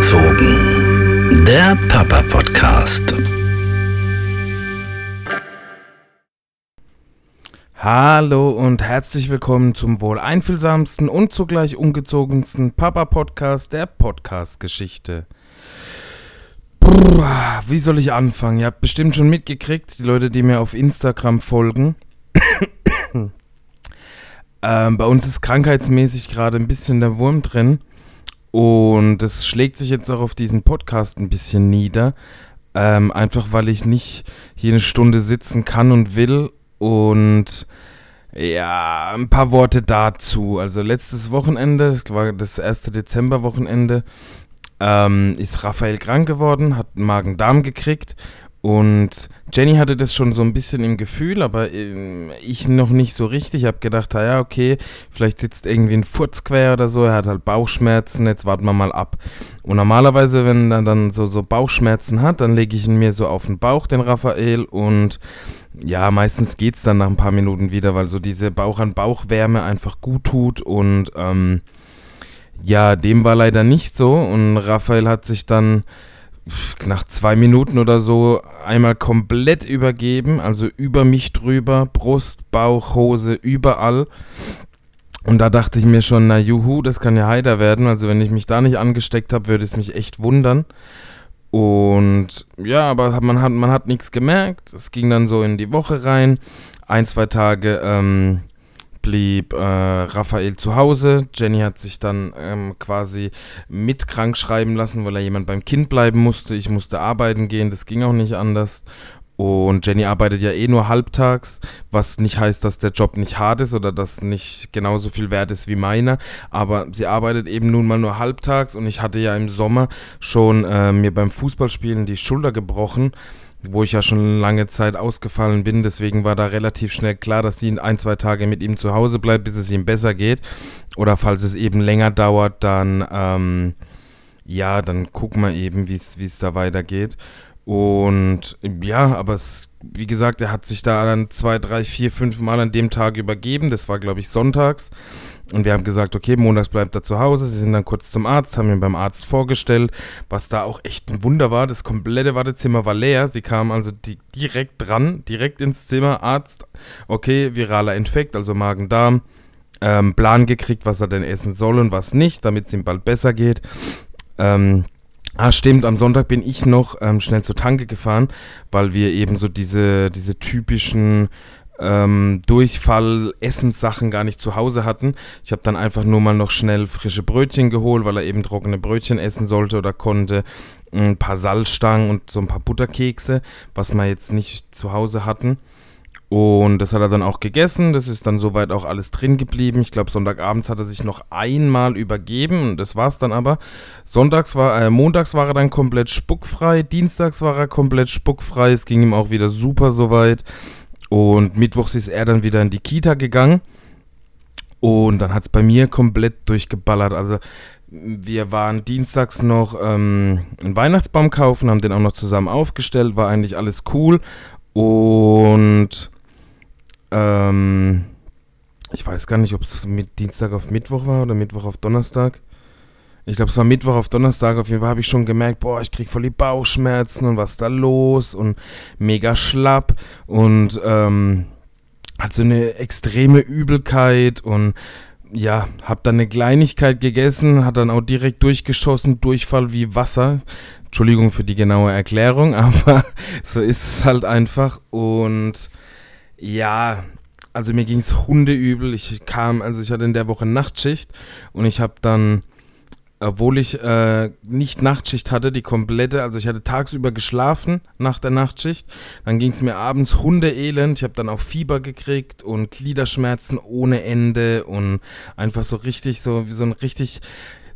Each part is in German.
Ungezogen. Der Papa Podcast. Hallo und herzlich willkommen zum wohl einfühlsamsten und zugleich ungezogensten Papa Podcast der Podcast Geschichte. Wie soll ich anfangen? Ihr habt bestimmt schon mitgekriegt, die Leute, die mir auf Instagram folgen. ähm, bei uns ist krankheitsmäßig gerade ein bisschen der Wurm drin. Und das schlägt sich jetzt auch auf diesen Podcast ein bisschen nieder. Ähm, einfach weil ich nicht hier eine Stunde sitzen kann und will. Und ja, ein paar Worte dazu. Also letztes Wochenende, das war das erste Dezemberwochenende, ähm, ist Raphael krank geworden, hat Magen-Darm gekriegt und Jenny hatte das schon so ein bisschen im Gefühl, aber äh, ich noch nicht so richtig. Ich habe gedacht, ja, okay, vielleicht sitzt irgendwie ein Furz quer oder so. Er hat halt Bauchschmerzen, jetzt warten wir mal ab. Und normalerweise, wenn er dann so, so Bauchschmerzen hat, dann lege ich ihn mir so auf den Bauch, den Raphael. Und ja, meistens geht es dann nach ein paar Minuten wieder, weil so diese Bauch-an-Bauch-Wärme einfach gut tut. Und ähm, ja, dem war leider nicht so. Und Raphael hat sich dann nach zwei Minuten oder so einmal komplett übergeben, also über mich drüber, Brust, Bauch, Hose, überall. Und da dachte ich mir schon, na juhu, das kann ja heider werden. Also wenn ich mich da nicht angesteckt habe, würde es mich echt wundern. Und ja, aber man hat, man hat nichts gemerkt. Es ging dann so in die Woche rein. Ein, zwei Tage ähm, blieb äh, Raphael zu Hause. Jenny hat sich dann ähm, quasi mit krank schreiben lassen, weil er jemand beim Kind bleiben musste. Ich musste arbeiten gehen, das ging auch nicht anders. Und Jenny arbeitet ja eh nur halbtags, was nicht heißt, dass der Job nicht hart ist oder dass nicht genauso viel wert ist wie meiner. Aber sie arbeitet eben nun mal nur halbtags und ich hatte ja im Sommer schon äh, mir beim Fußballspielen die Schulter gebrochen wo ich ja schon lange Zeit ausgefallen bin. Deswegen war da relativ schnell klar, dass sie ein, zwei Tage mit ihm zu Hause bleibt, bis es ihm besser geht. Oder falls es eben länger dauert, dann, ähm, ja, dann gucken wir eben, wie es da weitergeht. Und ja, aber es, wie gesagt, er hat sich da dann zwei, drei, vier, fünf Mal an dem Tag übergeben. Das war, glaube ich, sonntags. Und wir haben gesagt, okay, montags bleibt er zu Hause. Sie sind dann kurz zum Arzt, haben ihn beim Arzt vorgestellt, was da auch echt ein Wunder war. Das komplette Wartezimmer war leer. Sie kamen also die, direkt dran, direkt ins Zimmer. Arzt, okay, viraler Infekt, also Magen-Darm. Ähm, Plan gekriegt, was er denn essen soll und was nicht, damit es ihm bald besser geht. Ähm, Ah, stimmt, am Sonntag bin ich noch ähm, schnell zur Tanke gefahren, weil wir eben so diese, diese typischen ähm, Durchfall-Essenssachen gar nicht zu Hause hatten. Ich habe dann einfach nur mal noch schnell frische Brötchen geholt, weil er eben trockene Brötchen essen sollte oder konnte. Ein paar Salzstangen und so ein paar Butterkekse, was wir jetzt nicht zu Hause hatten. Und das hat er dann auch gegessen. Das ist dann soweit auch alles drin geblieben. Ich glaube, Sonntagabends hat er sich noch einmal übergeben. Das war es dann aber. Sonntags war, äh, montags war er dann komplett spuckfrei. Dienstags war er komplett spuckfrei. Es ging ihm auch wieder super soweit. Und mittwochs ist er dann wieder in die Kita gegangen. Und dann hat es bei mir komplett durchgeballert. Also wir waren dienstags noch ähm, einen Weihnachtsbaum kaufen, haben den auch noch zusammen aufgestellt, war eigentlich alles cool. Und ähm, ich weiß gar nicht, ob es Dienstag auf Mittwoch war oder Mittwoch auf Donnerstag. Ich glaube, es war Mittwoch auf Donnerstag. Auf jeden Fall habe ich schon gemerkt, boah, ich kriege voll die Bauchschmerzen und was ist da los und mega schlapp und ähm, hat so eine extreme Übelkeit und ja, habe dann eine Kleinigkeit gegessen, hat dann auch direkt durchgeschossen, Durchfall wie Wasser. Entschuldigung für die genaue Erklärung, aber so ist es halt einfach und ja, also mir ging es hundeübel. Ich kam, also ich hatte in der Woche Nachtschicht und ich habe dann, obwohl ich äh, nicht Nachtschicht hatte, die komplette, also ich hatte tagsüber geschlafen nach der Nachtschicht, dann ging es mir abends hundeelend. Ich habe dann auch Fieber gekriegt und Gliederschmerzen ohne Ende und einfach so richtig, so wie so ein richtig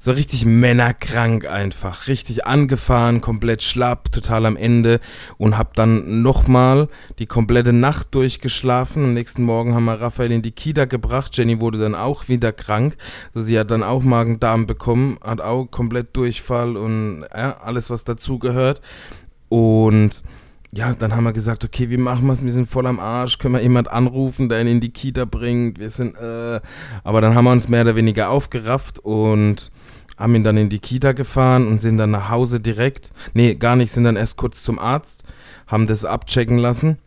so richtig männerkrank einfach. Richtig angefahren, komplett schlapp, total am Ende und hab dann nochmal die komplette Nacht durchgeschlafen. Am nächsten Morgen haben wir Raphael in die Kita gebracht. Jenny wurde dann auch wieder krank. Also sie hat dann auch Magen-Darm bekommen, hat auch komplett Durchfall und ja, alles, was dazugehört. Und ja, dann haben wir gesagt, okay, wie machen wir es? Wir sind voll am Arsch. Können wir jemand anrufen, der ihn in die Kita bringt? Wir sind, äh, aber dann haben wir uns mehr oder weniger aufgerafft und haben ihn dann in die Kita gefahren und sind dann nach Hause direkt. Nee, gar nicht, sind dann erst kurz zum Arzt, haben das abchecken lassen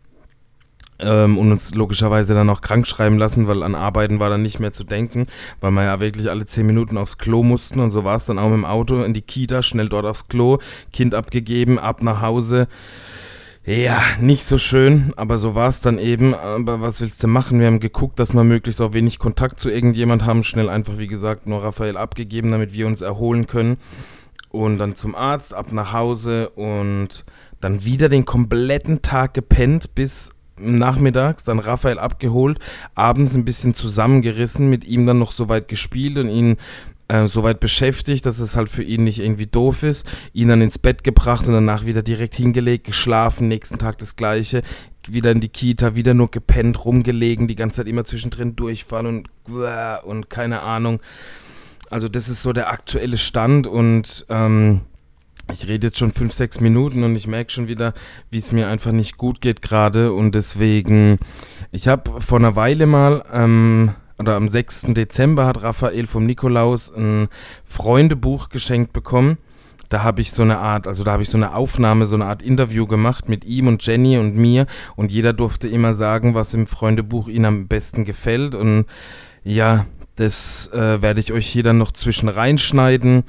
ähm, und uns logischerweise dann auch krank schreiben lassen, weil an Arbeiten war dann nicht mehr zu denken, weil wir ja wirklich alle zehn Minuten aufs Klo mussten und so war es dann auch mit dem Auto in die Kita, schnell dort aufs Klo, Kind abgegeben, ab nach Hause. Ja, nicht so schön, aber so war es dann eben. Aber was willst du machen? Wir haben geguckt, dass wir möglichst auch wenig Kontakt zu irgendjemand haben. Schnell einfach, wie gesagt, nur Raphael abgegeben, damit wir uns erholen können. Und dann zum Arzt, ab nach Hause und dann wieder den kompletten Tag gepennt bis nachmittags, dann Raphael abgeholt, abends ein bisschen zusammengerissen, mit ihm dann noch so weit gespielt und ihn äh, so weit beschäftigt, dass es halt für ihn nicht irgendwie doof ist, ihn dann ins Bett gebracht und danach wieder direkt hingelegt, geschlafen, nächsten Tag das gleiche, wieder in die Kita, wieder nur gepennt, rumgelegen, die ganze Zeit immer zwischendrin Durchfall und und keine Ahnung. Also das ist so der aktuelle Stand und ähm, ich rede jetzt schon fünf, sechs Minuten und ich merke schon wieder, wie es mir einfach nicht gut geht gerade. Und deswegen, ich habe vor einer Weile mal, ähm, oder am 6. Dezember hat Raphael vom Nikolaus ein Freundebuch geschenkt bekommen. Da habe ich so eine Art, also da habe ich so eine Aufnahme, so eine Art Interview gemacht mit ihm und Jenny und mir. Und jeder durfte immer sagen, was im Freundebuch ihm am besten gefällt. Und ja, das äh, werde ich euch hier dann noch zwischen reinschneiden.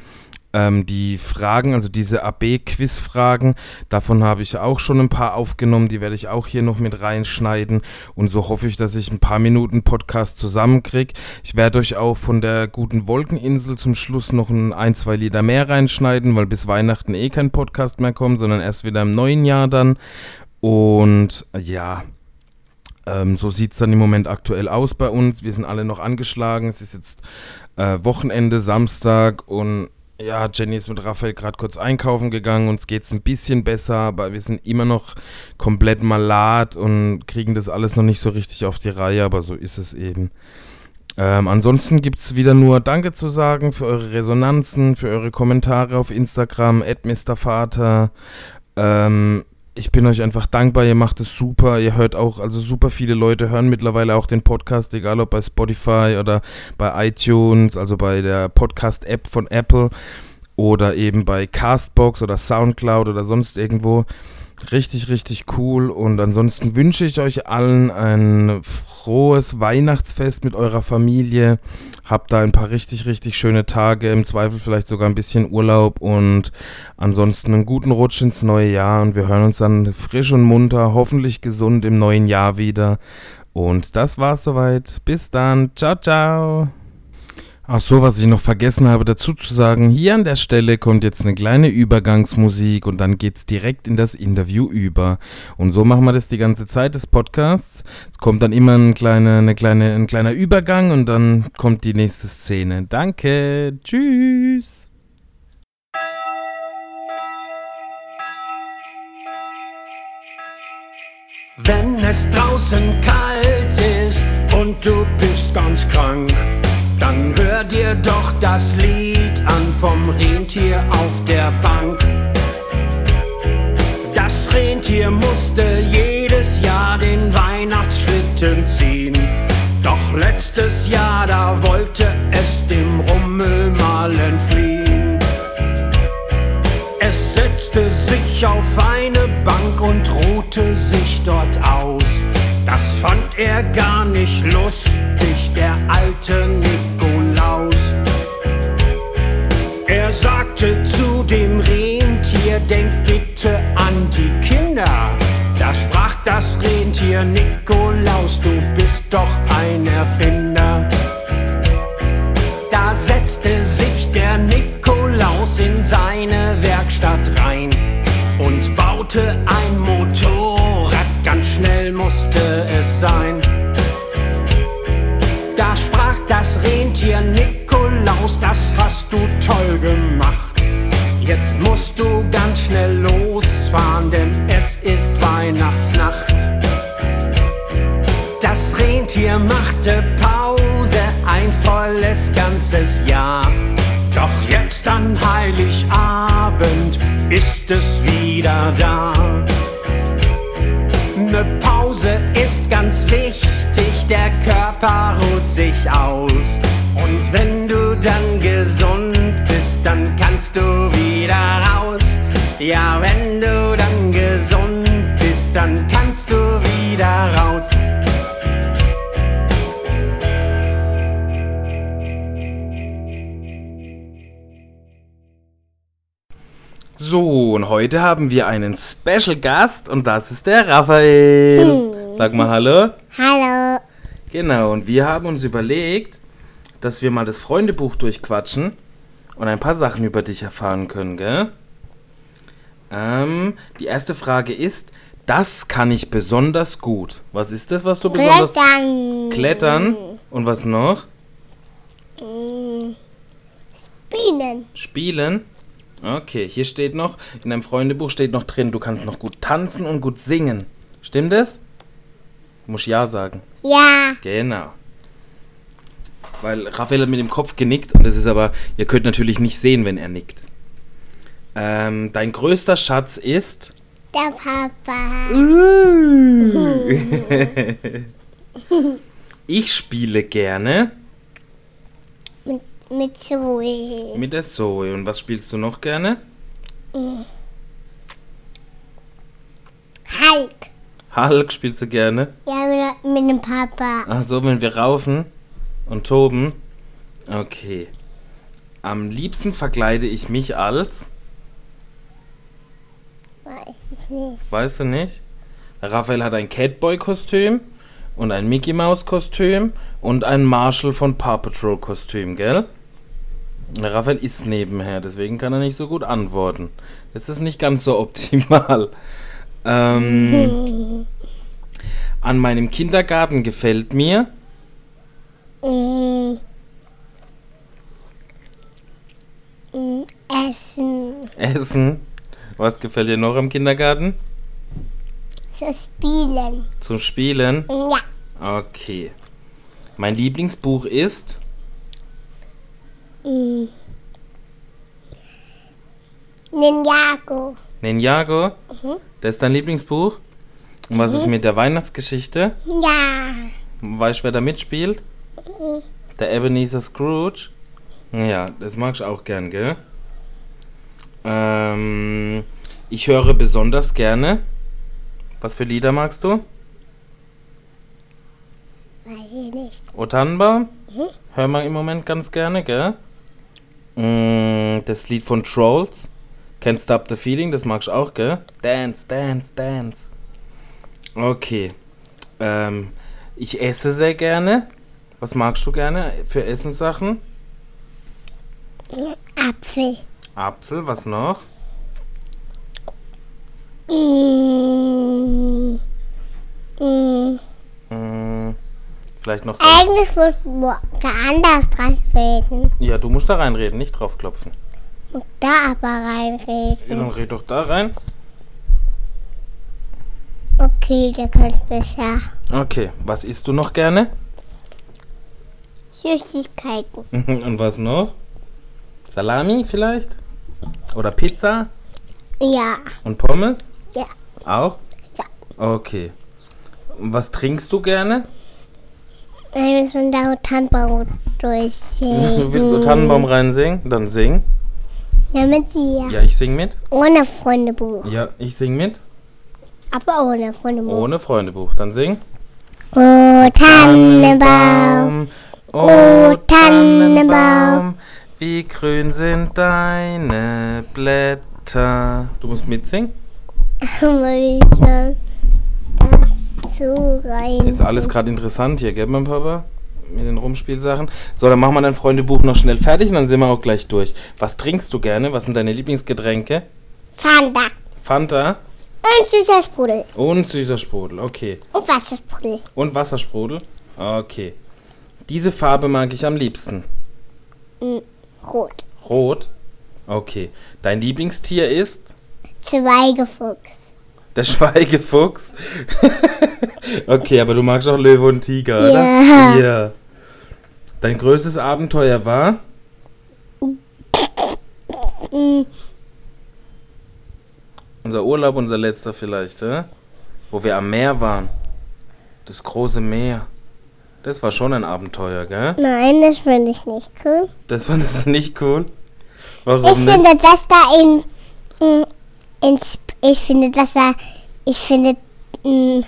Ähm, die Fragen, also diese AB-Quiz-Fragen, davon habe ich auch schon ein paar aufgenommen, die werde ich auch hier noch mit reinschneiden und so hoffe ich, dass ich ein paar Minuten Podcast zusammenkriege. Ich werde euch auch von der guten Wolkeninsel zum Schluss noch ein, ein, zwei Lieder mehr reinschneiden, weil bis Weihnachten eh kein Podcast mehr kommt, sondern erst wieder im neuen Jahr dann. Und ja, ähm, so sieht es dann im Moment aktuell aus bei uns. Wir sind alle noch angeschlagen. Es ist jetzt äh, Wochenende, Samstag und ja, Jenny ist mit Raphael gerade kurz einkaufen gegangen, uns geht es ein bisschen besser, aber wir sind immer noch komplett malat und kriegen das alles noch nicht so richtig auf die Reihe, aber so ist es eben. Ähm, ansonsten gibt es wieder nur Danke zu sagen für eure Resonanzen, für eure Kommentare auf Instagram, @mrvater. Ähm, ich bin euch einfach dankbar, ihr macht es super, ihr hört auch, also super viele Leute hören mittlerweile auch den Podcast, egal ob bei Spotify oder bei iTunes, also bei der Podcast-App von Apple oder eben bei Castbox oder Soundcloud oder sonst irgendwo. Richtig, richtig cool. Und ansonsten wünsche ich euch allen ein frohes Weihnachtsfest mit eurer Familie. Habt da ein paar richtig, richtig schöne Tage. Im Zweifel vielleicht sogar ein bisschen Urlaub. Und ansonsten einen guten Rutsch ins neue Jahr. Und wir hören uns dann frisch und munter, hoffentlich gesund im neuen Jahr wieder. Und das war's soweit. Bis dann. Ciao, ciao. Ach so, was ich noch vergessen habe dazu zu sagen, hier an der Stelle kommt jetzt eine kleine Übergangsmusik und dann geht's direkt in das Interview über. Und so machen wir das die ganze Zeit des Podcasts. Es kommt dann immer ein, kleine, eine kleine, ein kleiner Übergang und dann kommt die nächste Szene. Danke, tschüss. Wenn es draußen kalt ist und du bist ganz krank dann hör dir doch das Lied an vom Rentier auf der Bank. Das Rentier musste jedes Jahr den Weihnachtsschlitten ziehen. Doch letztes Jahr, da wollte es dem Rummel mal entfliehen. Es setzte sich auf eine Bank und ruhte sich dort aus. Das fand er gar nicht lustig, der alte Nikolaus. Er sagte zu dem Rentier, denk bitte an die Kinder. Da sprach das Rentier, Nikolaus, du bist doch ein Erfinder. Da setzte sich der Nikolaus in seine Werkstatt rein und baute ein Motorrad Ganz schnell musste es sein. Da sprach das Rentier Nikolaus, das hast du toll gemacht. Jetzt musst du ganz schnell losfahren, denn es ist Weihnachtsnacht. Das Rentier machte Pause, ein volles ganzes Jahr. Doch jetzt an Heiligabend ist es wieder da. Ne Pause ganz wichtig, der Körper ruht sich aus. Und wenn du dann gesund bist, dann kannst du wieder raus. Ja, wenn du dann gesund bist, dann kannst du wieder raus. So, und heute haben wir einen Special Gast und das ist der Raphael. Sag mal Hallo. Hallo. Genau, und wir haben uns überlegt, dass wir mal das Freundebuch durchquatschen und ein paar Sachen über dich erfahren können, gell? Ähm, die erste Frage ist, das kann ich besonders gut. Was ist das, was du besonders... Klettern. Klettern. Und was noch? Bienen. Spielen. Okay, hier steht noch, in deinem Freundebuch steht noch drin, du kannst noch gut tanzen und gut singen. Stimmt das? Muss ja sagen. Ja. Genau. Weil Raphael hat mit dem Kopf genickt und das ist aber, ihr könnt natürlich nicht sehen, wenn er nickt. Ähm, dein größter Schatz ist. Der Papa. Ich spiele gerne Mit, mit Zoe. mit der Zoe. Und was spielst du noch gerne? Hulk. Hulk spielst du gerne. Ja, mit, mit dem Papa. Ach so, wenn wir raufen und toben. Okay. Am liebsten verkleide ich mich als. Weiß ich nicht. Weißt du nicht? Raphael hat ein Catboy-Kostüm und ein Mickey Mouse-Kostüm und ein Marshall von Paw Patrol-Kostüm, gell? Raphael ist nebenher, deswegen kann er nicht so gut antworten. Das ist nicht ganz so optimal. Ähm, an meinem Kindergarten gefällt mir. Mm. Mm, Essen. Essen. Was gefällt dir noch am Kindergarten? So spielen. Zum Spielen? Ja. Okay. Mein Lieblingsbuch ist. Mm. Ninjago. Ninjago. Das ist dein Lieblingsbuch? Und was ist mit der Weihnachtsgeschichte? Ja. Weißt du, wer da mitspielt? Der Ebenezer Scrooge. Ja, das mag ich auch gern, gell? Ähm, ich höre besonders gerne. Was für Lieder magst du? Weiß ich nicht. O Tannenbaum? Hören wir im Moment ganz gerne, gell? Mm, das Lied von Trolls. Can't Stop the Feeling, das magst du auch, gell? Dance, dance, dance. Okay. Ähm, ich esse sehr gerne. Was magst du gerne für Essenssachen? Apfel. Apfel, was noch? Mm. Mm. Mm, vielleicht noch so. Eigentlich muss man anders reinreden. Ja, du musst da reinreden, nicht draufklopfen. Und da aber Ja, reinreden. dann red doch da rein. Okay, der kann besser. Okay, was isst du noch gerne? Süßigkeiten. Und was noch? Salami vielleicht? Oder Pizza? Ja. Und Pommes? Ja. Auch? Ja. Okay. Und Was trinkst du gerne? Wir müssen da Tannenbaum durchsehen. Du willst so Tannenbaum reinsingen? Dann sing. Ja, mit dir. Ja, ich sing mit. Ohne Freundebuch. Ja, ich sing mit. Aber ohne Freundebuch. Ohne Freundebuch. Dann sing. Oh, Tannenbaum. Oh, Tannenbaum. Wie grün sind deine Blätter. Du musst mitsingen. Ist alles gerade interessant hier, gell, mein Papa? Mit den Rumspielsachen. So, dann machen wir dein Freundebuch noch schnell fertig und dann sind wir auch gleich durch. Was trinkst du gerne? Was sind deine Lieblingsgetränke? Fanta. Fanta Und süßer Sprudel. und süßer Sprudel. Okay. Und Wassersprudel. Und Wassersprudel? Okay. Diese Farbe mag ich am liebsten. Rot. Rot? Okay. Dein Lieblingstier ist? Zweigefuchs. Der Schweigefuchs. okay, aber du magst auch Löwe und Tiger, oder? Ja. Dein größtes Abenteuer war? Unser Urlaub, unser letzter vielleicht, hä? Wo wir am Meer waren. Das große Meer. Das war schon ein Abenteuer, gell? Nein, das finde ich nicht cool. Das fandest du nicht cool? Warum Ich nicht? finde das da in, in Sp- ich finde das da, ich finde, mm,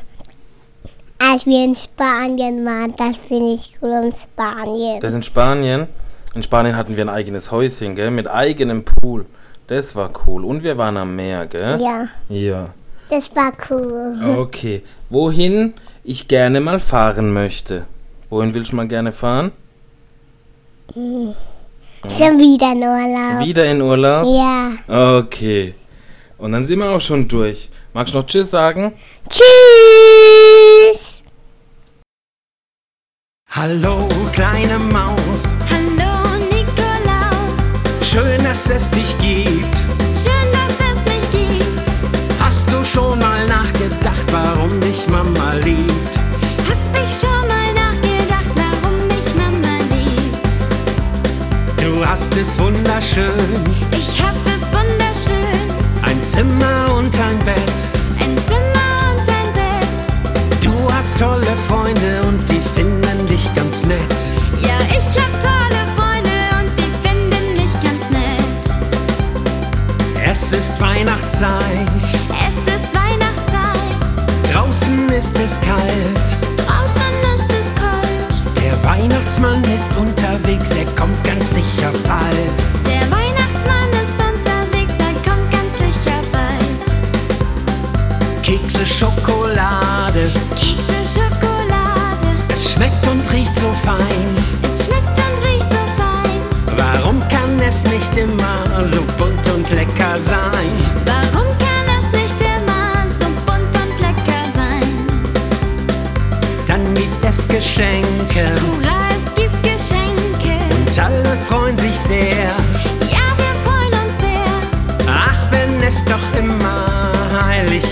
als wir in Spanien waren, das finde ich cool in Spanien. Das in Spanien. In Spanien hatten wir ein eigenes Häuschen, gell? Mit eigenem Pool. Das war cool. Und wir waren am Meer, gell? Ja, Ja. das war cool. Okay. Wohin ich gerne mal fahren möchte. Wohin willst du mal gerne fahren? Schon wieder in Urlaub. Wieder in Urlaub? Ja. Okay. Und dann sind wir auch schon durch. Magst du noch Tschüss sagen? Tschüss! Hallo, kleine Maus, Hallo Nikolaus, schön, dass es dich gibt. schön, dass es mich gibt. Hast du schon mal nachgedacht, warum dich Mama liebt? Hab ich schon mal nachgedacht, warum mich Mama liebt. Du hast es wunderschön, Ich hab es wunderschön,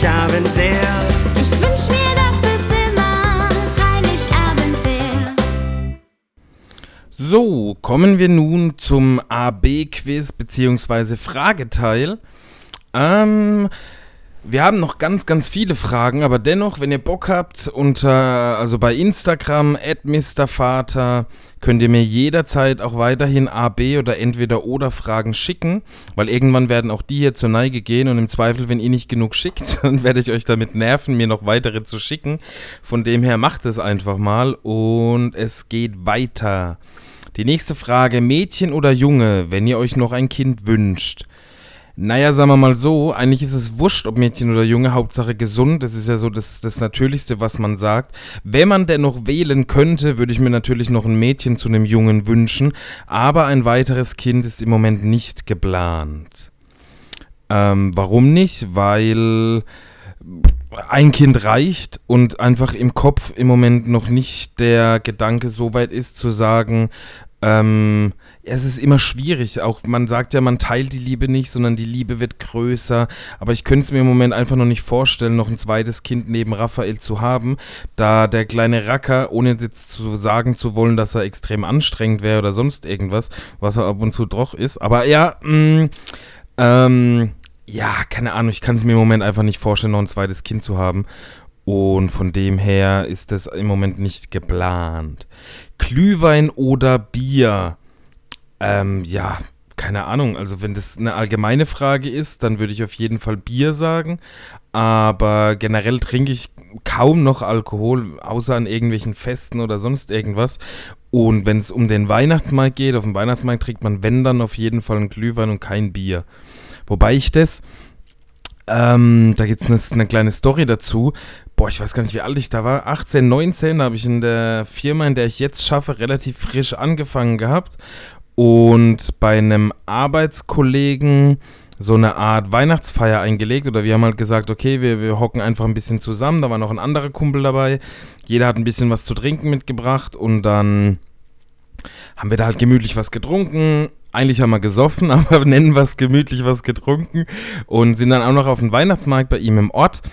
Heiligabend wär. Ich wünsch mir, dass es immer Heiligabend wär. So, kommen wir nun zum AB-Quiz bzw. Frageteil. Ähm, wir haben noch ganz, ganz viele Fragen, aber dennoch, wenn ihr Bock habt, unter, also bei Instagram, @mrvater, könnt ihr mir jederzeit auch weiterhin AB oder entweder oder Fragen schicken, weil irgendwann werden auch die hier zur Neige gehen und im Zweifel, wenn ihr nicht genug schickt, dann werde ich euch damit nerven, mir noch weitere zu schicken. Von dem her macht es einfach mal und es geht weiter. Die nächste Frage, Mädchen oder Junge, wenn ihr euch noch ein Kind wünscht? Naja, sagen wir mal so, eigentlich ist es wurscht, ob Mädchen oder Junge, Hauptsache gesund. Das ist ja so das, das Natürlichste, was man sagt. Wenn man denn noch wählen könnte, würde ich mir natürlich noch ein Mädchen zu einem Jungen wünschen. Aber ein weiteres Kind ist im Moment nicht geplant. Ähm, warum nicht? Weil ein Kind reicht und einfach im Kopf im Moment noch nicht der Gedanke so weit ist zu sagen, ähm, es ist immer schwierig. Auch man sagt ja, man teilt die Liebe nicht, sondern die Liebe wird größer. Aber ich könnte es mir im Moment einfach noch nicht vorstellen, noch ein zweites Kind neben Raphael zu haben, da der kleine Racker, ohne jetzt zu sagen zu wollen, dass er extrem anstrengend wäre oder sonst irgendwas, was er ab und zu doch ist. Aber ja, mh, ähm, ja, keine Ahnung, ich kann es mir im Moment einfach nicht vorstellen, noch ein zweites Kind zu haben. Und von dem her ist das im Moment nicht geplant. Glühwein oder Bier? Ähm, ja, keine Ahnung. Also wenn das eine allgemeine Frage ist, dann würde ich auf jeden Fall Bier sagen. Aber generell trinke ich kaum noch Alkohol, außer an irgendwelchen Festen oder sonst irgendwas. Und wenn es um den Weihnachtsmarkt geht, auf dem Weihnachtsmarkt trinkt man, wenn dann, auf jeden Fall einen Glühwein und kein Bier. Wobei ich das, ähm, da gibt es eine, eine kleine Story dazu. Boah, ich weiß gar nicht, wie alt ich da war. 18, 19, da habe ich in der Firma, in der ich jetzt schaffe, relativ frisch angefangen gehabt. Und bei einem Arbeitskollegen so eine Art Weihnachtsfeier eingelegt. Oder wir haben halt gesagt, okay, wir, wir hocken einfach ein bisschen zusammen. Da war noch ein anderer Kumpel dabei. Jeder hat ein bisschen was zu trinken mitgebracht. Und dann haben wir da halt gemütlich was getrunken. Eigentlich haben wir gesoffen, aber nennen wir es gemütlich was getrunken. Und sind dann auch noch auf dem Weihnachtsmarkt bei ihm im Ort.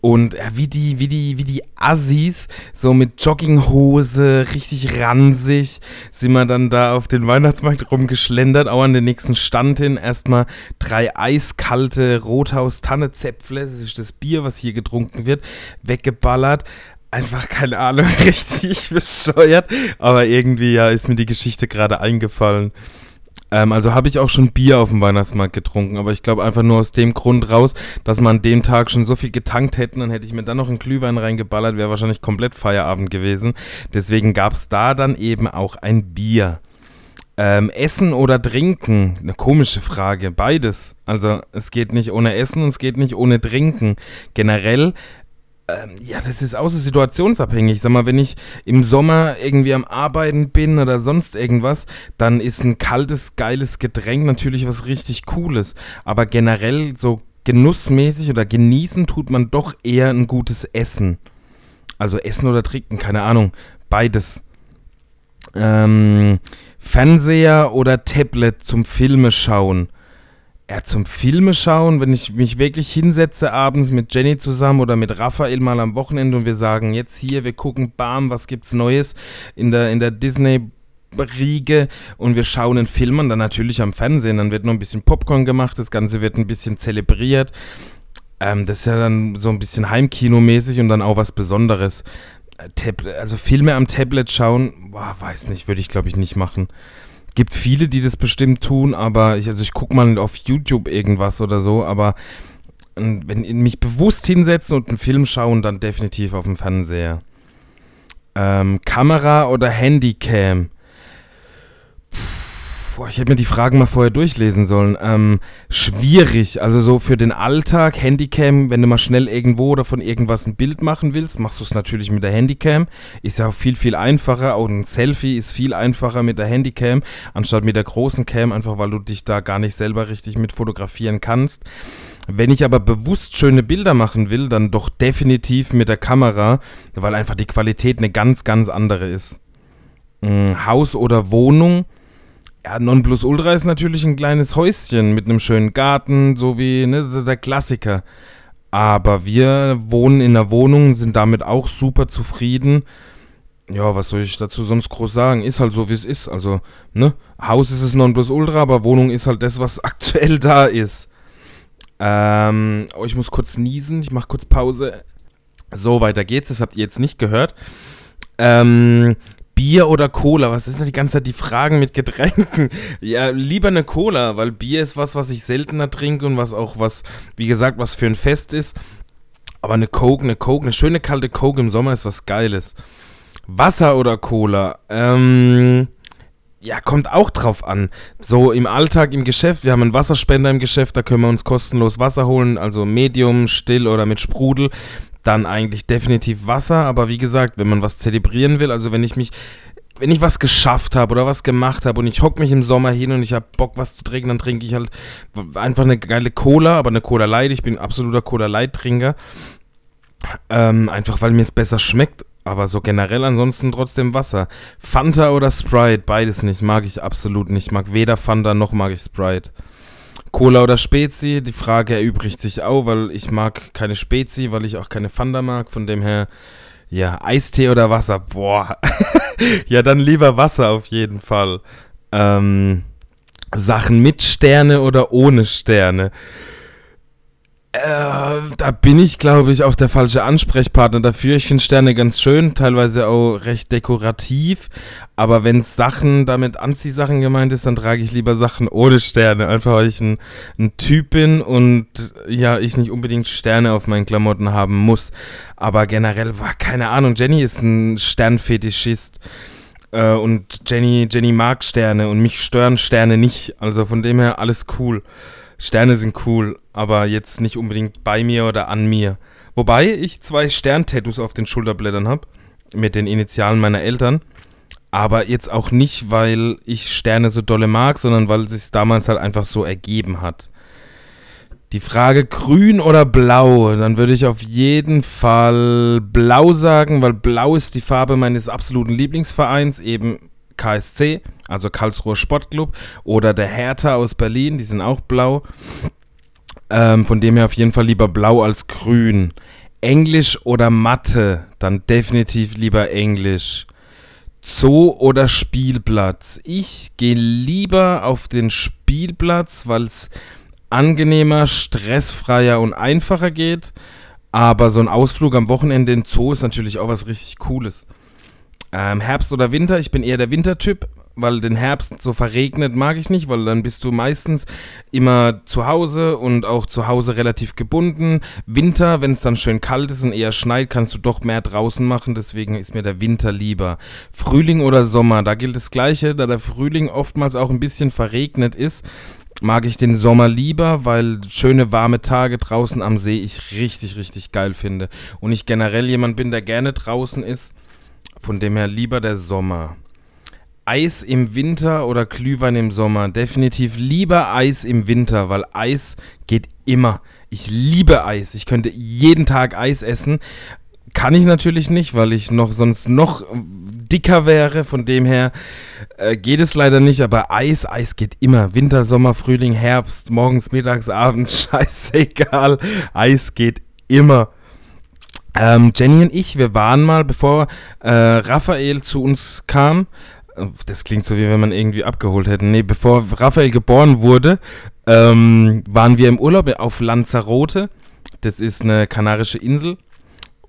Und ja, wie die, wie die, wie die Assis, so mit Jogginghose, richtig ransig, sind wir dann da auf den Weihnachtsmarkt rumgeschlendert, auch an den nächsten Stand hin. Erstmal drei eiskalte Rothaus-Tanne-Zäpfle, das ist das Bier, was hier getrunken wird, weggeballert. Einfach keine Ahnung, richtig bescheuert. Aber irgendwie, ja, ist mir die Geschichte gerade eingefallen. Ähm, also habe ich auch schon Bier auf dem Weihnachtsmarkt getrunken, aber ich glaube einfach nur aus dem Grund raus, dass man an dem Tag schon so viel getankt hätten, dann hätte ich mir dann noch einen Glühwein reingeballert, wäre wahrscheinlich komplett Feierabend gewesen. Deswegen gab es da dann eben auch ein Bier. Ähm, Essen oder Trinken? Eine komische Frage. Beides. Also es geht nicht ohne Essen und es geht nicht ohne Trinken. Generell ähm, ja, das ist so situationsabhängig. Sag mal, wenn ich im Sommer irgendwie am Arbeiten bin oder sonst irgendwas, dann ist ein kaltes, geiles Getränk natürlich was richtig Cooles. Aber generell so genussmäßig oder genießen tut man doch eher ein gutes Essen. Also Essen oder Trinken, keine Ahnung. Beides. Ähm, Fernseher oder Tablet zum Filme schauen. Ja, zum Filme schauen, wenn ich mich wirklich hinsetze abends mit Jenny zusammen oder mit Raphael mal am Wochenende und wir sagen, jetzt hier, wir gucken, bam, was gibt's Neues in der, in der Disney Riege und wir schauen einen Film an, dann natürlich am Fernsehen, dann wird noch ein bisschen Popcorn gemacht, das Ganze wird ein bisschen zelebriert. Ähm, das ist ja dann so ein bisschen Heimkinomäßig und dann auch was Besonderes. Äh, Tab also Filme am Tablet schauen, boah, weiß nicht, würde ich glaube ich nicht machen. Gibt viele, die das bestimmt tun, aber ich, also ich gucke mal auf YouTube irgendwas oder so, aber ähm, wenn ich mich bewusst hinsetzen und einen Film schauen, dann definitiv auf dem Fernseher. Ähm, Kamera oder Handycam? Boah, ich hätte mir die Fragen mal vorher durchlesen sollen. Ähm, schwierig, also so für den Alltag, Handycam, wenn du mal schnell irgendwo oder von irgendwas ein Bild machen willst, machst du es natürlich mit der Handycam. Ist ja auch viel, viel einfacher. Auch ein Selfie ist viel einfacher mit der Handycam, anstatt mit der großen Cam, einfach weil du dich da gar nicht selber richtig mit fotografieren kannst. Wenn ich aber bewusst schöne Bilder machen will, dann doch definitiv mit der Kamera, weil einfach die Qualität eine ganz, ganz andere ist. Hm, Haus oder Wohnung ja, Nonplusultra ist natürlich ein kleines Häuschen mit einem schönen Garten, so wie ne, der Klassiker. Aber wir wohnen in einer Wohnung, sind damit auch super zufrieden. Ja, was soll ich dazu sonst groß sagen? Ist halt so, wie es ist. Also, ne? Haus ist es Nonplusultra, aber Wohnung ist halt das, was aktuell da ist. Ähm, oh, ich muss kurz niesen, ich mach kurz Pause. So, weiter geht's, das habt ihr jetzt nicht gehört. Ähm, Bier oder Cola? Was ist denn die ganze Zeit die Fragen mit Getränken? Ja, lieber eine Cola, weil Bier ist was, was ich seltener trinke und was auch was, wie gesagt, was für ein Fest ist. Aber eine Coke, eine Coke, eine schöne kalte Coke im Sommer ist was Geiles. Wasser oder Cola? Ähm, ja, kommt auch drauf an. So im Alltag, im Geschäft, wir haben einen Wasserspender im Geschäft, da können wir uns kostenlos Wasser holen, also Medium, still oder mit Sprudel dann eigentlich definitiv Wasser. Aber wie gesagt, wenn man was zelebrieren will, also wenn ich mich, wenn ich was geschafft habe oder was gemacht habe und ich hocke mich im Sommer hin und ich habe Bock, was zu trinken, dann trinke ich halt einfach eine geile Cola, aber eine Cola Light. Ich bin absoluter Cola Light Trinker. Ähm, einfach weil mir es besser schmeckt. Aber so generell ansonsten trotzdem Wasser. Fanta oder Sprite, beides nicht. Mag ich absolut nicht. Mag weder Fanta noch mag ich Sprite. Cola oder Spezi? Die Frage erübrigt sich auch, weil ich mag keine Spezi, weil ich auch keine Fanta mag. Von dem her, ja, Eistee oder Wasser? Boah. ja, dann lieber Wasser auf jeden Fall. Ähm, Sachen mit Sterne oder ohne Sterne? Äh, da bin ich, glaube ich, auch der falsche Ansprechpartner dafür. Ich finde Sterne ganz schön, teilweise auch recht dekorativ. Aber wenn Sachen damit Anziehsachen gemeint ist, dann trage ich lieber Sachen ohne Sterne. Einfach weil ich ein, ein Typ bin und ja, ich nicht unbedingt Sterne auf meinen Klamotten haben muss. Aber generell war keine Ahnung. Jenny ist ein Sternfetischist. Äh, und Jenny, Jenny mag Sterne und mich stören Sterne nicht. Also von dem her alles cool. Sterne sind cool, aber jetzt nicht unbedingt bei mir oder an mir. Wobei ich zwei Sterntattoos auf den Schulterblättern habe, mit den Initialen meiner Eltern. Aber jetzt auch nicht, weil ich Sterne so dolle mag, sondern weil es sich damals halt einfach so ergeben hat. Die Frage grün oder blau, dann würde ich auf jeden Fall blau sagen, weil blau ist die Farbe meines absoluten Lieblingsvereins, eben KSC, also Karlsruher Sportclub, oder der Hertha aus Berlin, die sind auch blau. Ähm, von dem her auf jeden Fall lieber blau als grün. Englisch oder Mathe, dann definitiv lieber Englisch. Zoo oder Spielplatz? Ich gehe lieber auf den Spielplatz, weil es angenehmer, stressfreier und einfacher geht. Aber so ein Ausflug am Wochenende in Zoo ist natürlich auch was richtig Cooles. Ähm, Herbst oder Winter, ich bin eher der Wintertyp, weil den Herbst so verregnet mag ich nicht, weil dann bist du meistens immer zu Hause und auch zu Hause relativ gebunden. Winter, wenn es dann schön kalt ist und eher schneit, kannst du doch mehr draußen machen, deswegen ist mir der Winter lieber. Frühling oder Sommer, da gilt das Gleiche, da der Frühling oftmals auch ein bisschen verregnet ist, mag ich den Sommer lieber, weil schöne warme Tage draußen am See ich richtig, richtig geil finde. Und ich generell jemand bin, der gerne draußen ist. Von dem her lieber der Sommer. Eis im Winter oder Glühwein im Sommer? Definitiv lieber Eis im Winter, weil Eis geht immer. Ich liebe Eis. Ich könnte jeden Tag Eis essen. Kann ich natürlich nicht, weil ich noch sonst noch dicker wäre. Von dem her äh, geht es leider nicht. Aber Eis, Eis geht immer. Winter, Sommer, Frühling, Herbst, morgens, mittags, abends, scheißegal. Eis geht immer. Ähm, Jenny und ich, wir waren mal, bevor äh, Raphael zu uns kam, äh, das klingt so, wie wenn man irgendwie abgeholt hätte. Nee, bevor Raphael geboren wurde, ähm, waren wir im Urlaub auf Lanzarote. Das ist eine kanarische Insel.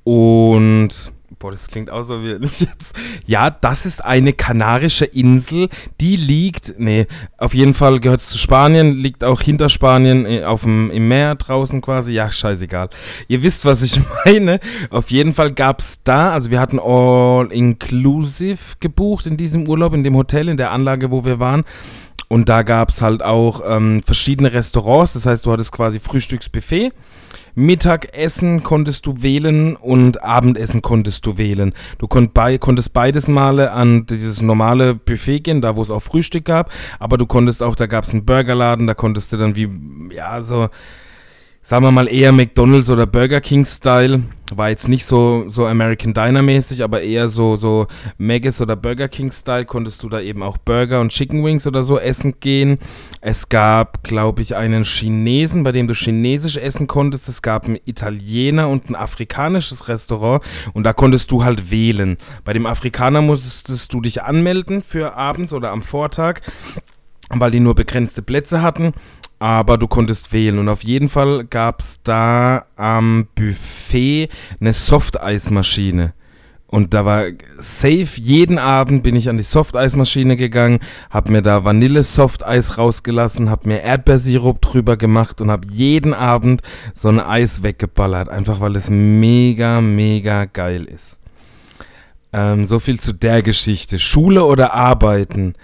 Und Boah, das klingt auch so wie nicht jetzt. Ja, das ist eine kanarische Insel, die liegt, nee, auf jeden Fall gehört es zu Spanien, liegt auch hinter Spanien äh, auf dem, im Meer draußen quasi. Ja, scheißegal. Ihr wisst, was ich meine. Auf jeden Fall gab es da, also wir hatten All-Inclusive gebucht in diesem Urlaub, in dem Hotel, in der Anlage, wo wir waren. Und da gab es halt auch ähm, verschiedene Restaurants. Das heißt, du hattest quasi Frühstücksbuffet. Mittagessen konntest du wählen und Abendessen konntest du wählen. Du konnt bei, konntest beides Male an dieses normale Buffet gehen, da wo es auch Frühstück gab, aber du konntest auch, da gab es einen Burgerladen, da konntest du dann wie, ja, so sagen wir mal eher McDonald's oder Burger King Style. War jetzt nicht so, so American Diner mäßig, aber eher so, so Maggis oder Burger King Style. Konntest du da eben auch Burger und Chicken Wings oder so essen gehen. Es gab, glaube ich, einen Chinesen, bei dem du Chinesisch essen konntest. Es gab einen Italiener und ein afrikanisches Restaurant und da konntest du halt wählen. Bei dem Afrikaner musstest du dich anmelden für abends oder am Vortag weil die nur begrenzte Plätze hatten aber du konntest wählen. Und auf jeden Fall gab es da am Buffet eine Softeismaschine. Und da war safe, jeden Abend bin ich an die Softeismaschine gegangen, hab mir da Vanille-Softeis rausgelassen, hab mir Erdbeersirup drüber gemacht und hab jeden Abend so ein Eis weggeballert. Einfach weil es mega, mega geil ist. Ähm, so viel zu der Geschichte. Schule oder Arbeiten?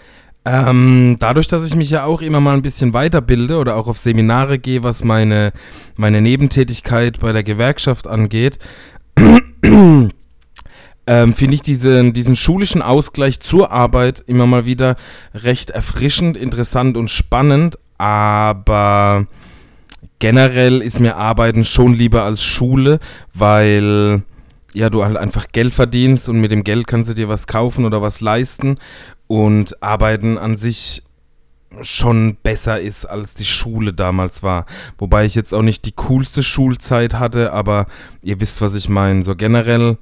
Ähm, dadurch, dass ich mich ja auch immer mal ein bisschen weiterbilde oder auch auf Seminare gehe, was meine, meine Nebentätigkeit bei der Gewerkschaft angeht, ähm, finde ich diesen, diesen schulischen Ausgleich zur Arbeit immer mal wieder recht erfrischend, interessant und spannend, aber generell ist mir Arbeiten schon lieber als Schule, weil ja, du halt einfach Geld verdienst und mit dem Geld kannst du dir was kaufen oder was leisten und Arbeiten an sich schon besser ist, als die Schule damals war. Wobei ich jetzt auch nicht die coolste Schulzeit hatte, aber ihr wisst, was ich meine. So generell,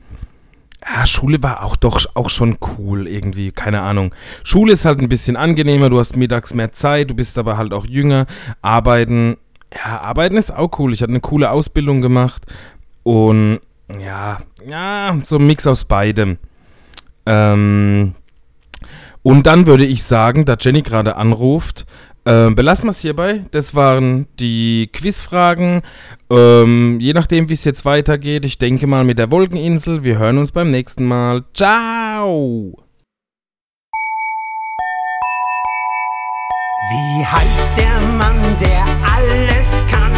ja, Schule war auch doch auch schon cool irgendwie, keine Ahnung. Schule ist halt ein bisschen angenehmer, du hast mittags mehr Zeit, du bist aber halt auch jünger. Arbeiten, ja, arbeiten ist auch cool. Ich hatte eine coole Ausbildung gemacht und ja, ja, so ein Mix aus beidem. Ähm, und dann würde ich sagen, da Jenny gerade anruft, äh, belassen wir es hierbei. Das waren die Quizfragen. Ähm, je nachdem, wie es jetzt weitergeht, ich denke mal mit der Wolkeninsel. Wir hören uns beim nächsten Mal. Ciao! Wie heißt der Mann, der alles kann?